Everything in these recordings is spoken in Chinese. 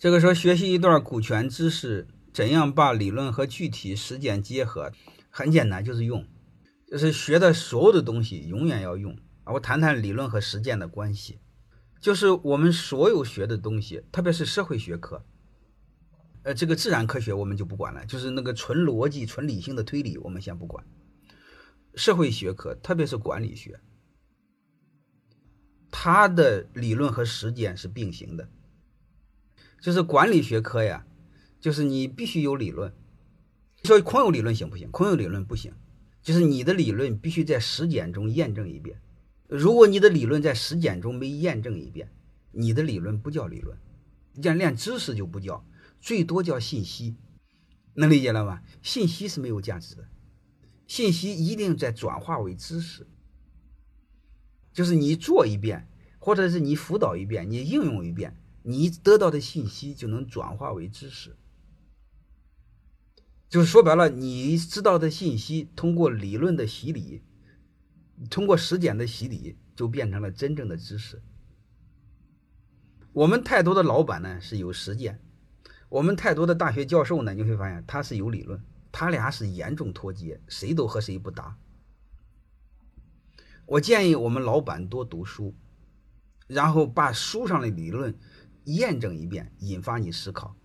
这个说学习一段股权知识，怎样把理论和具体实践结合？很简单，就是用，就是学的所有的东西永远要用啊。我谈谈理论和实践的关系，就是我们所有学的东西，特别是社会学科，呃，这个自然科学我们就不管了，就是那个纯逻辑、纯理性的推理我们先不管。社会学科，特别是管理学，它的理论和实践是并行的。就是管理学科呀，就是你必须有理论。说空有理论行不行？空有理论不行。就是你的理论必须在实践中验证一遍。如果你的理论在实践中没验证一遍，你的理论不叫理论，连连知识就不叫，最多叫信息。能理解了吗？信息是没有价值的。信息一定在转化为知识，就是你做一遍，或者是你辅导一遍，你应用一遍，你得到的信息就能转化为知识。就是说白了，你知道的信息通过理论的洗礼，通过实践的洗礼，就变成了真正的知识。我们太多的老板呢是有实践，我们太多的大学教授呢，你会发现他是有理论。他俩是严重脱节，谁都和谁不搭。我建议我们老板多读书，然后把书上的理论验证一遍，引发你思考。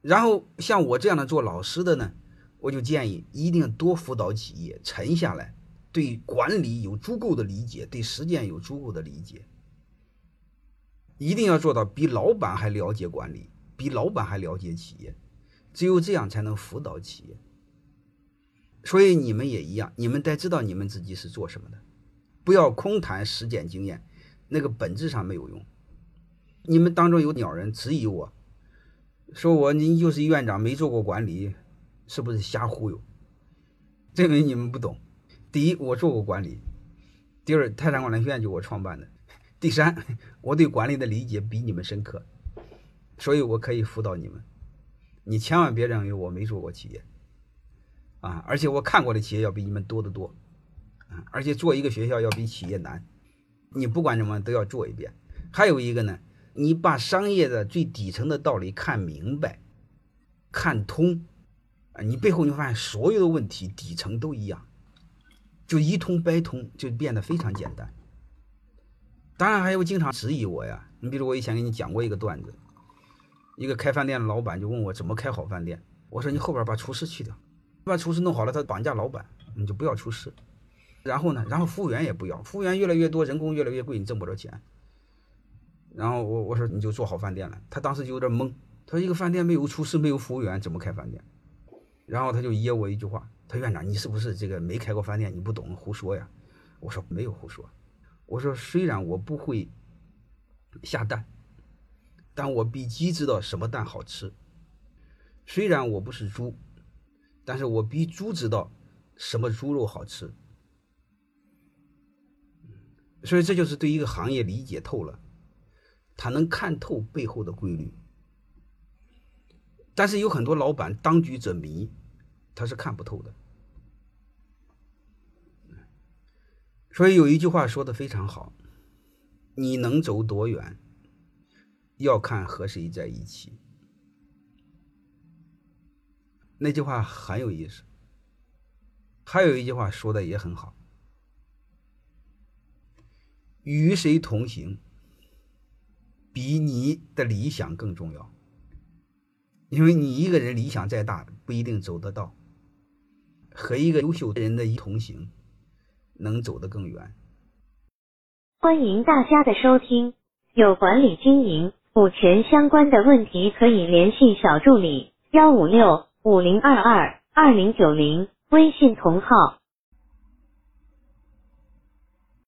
然后像我这样的做老师的呢，我就建议一定多辅导企业，沉下来，对管理有足够的理解，对实践有足够的理解，一定要做到比老板还了解管理，比老板还了解企业。只有这样才能辅导企业，所以你们也一样，你们得知道你们自己是做什么的，不要空谈实践经验，那个本质上没有用。你们当中有鸟人质疑我，说我你就是院长，没做过管理，是不是瞎忽悠？证明你们不懂。第一，我做过管理；第二，泰山管理学院就我创办的；第三，我对管理的理解比你们深刻，所以我可以辅导你们。你千万别认为我没做过企业，啊！而且我看过的企业要比你们多得多，啊！而且做一个学校要比企业难，你不管什么都要做一遍。还有一个呢，你把商业的最底层的道理看明白、看通，啊！你背后你会发现所有的问题底层都一样，就一通百通，就变得非常简单。当然还有经常质疑我呀，你比如我以前给你讲过一个段子。一个开饭店的老板就问我怎么开好饭店，我说你后边把厨师去掉，把厨师弄好了，他绑架老板，你就不要厨师。然后呢，然后服务员也不要，服务员越来越多，人工越来越贵，你挣不着钱。然后我我说你就做好饭店了，他当时就有点懵，他说一个饭店没有厨师没有服务员怎么开饭店？然后他就噎我一句话，他院长你是不是这个没开过饭店，你不懂胡说呀？我说没有胡说，我说虽然我不会下蛋。但我比鸡知道什么蛋好吃。虽然我不是猪，但是我比猪知道什么猪肉好吃。所以这就是对一个行业理解透了，他能看透背后的规律。但是有很多老板当局者迷，他是看不透的。所以有一句话说的非常好：你能走多远？要看和谁在一起。那句话很有意思。还有一句话说的也很好：与谁同行，比你的理想更重要。因为你一个人理想再大，不一定走得到。和一个优秀的人的一同行，能走得更远。欢迎大家的收听，有管理经营。股权相关的问题可以联系小助理幺五六五零二二二零九零，微信同号。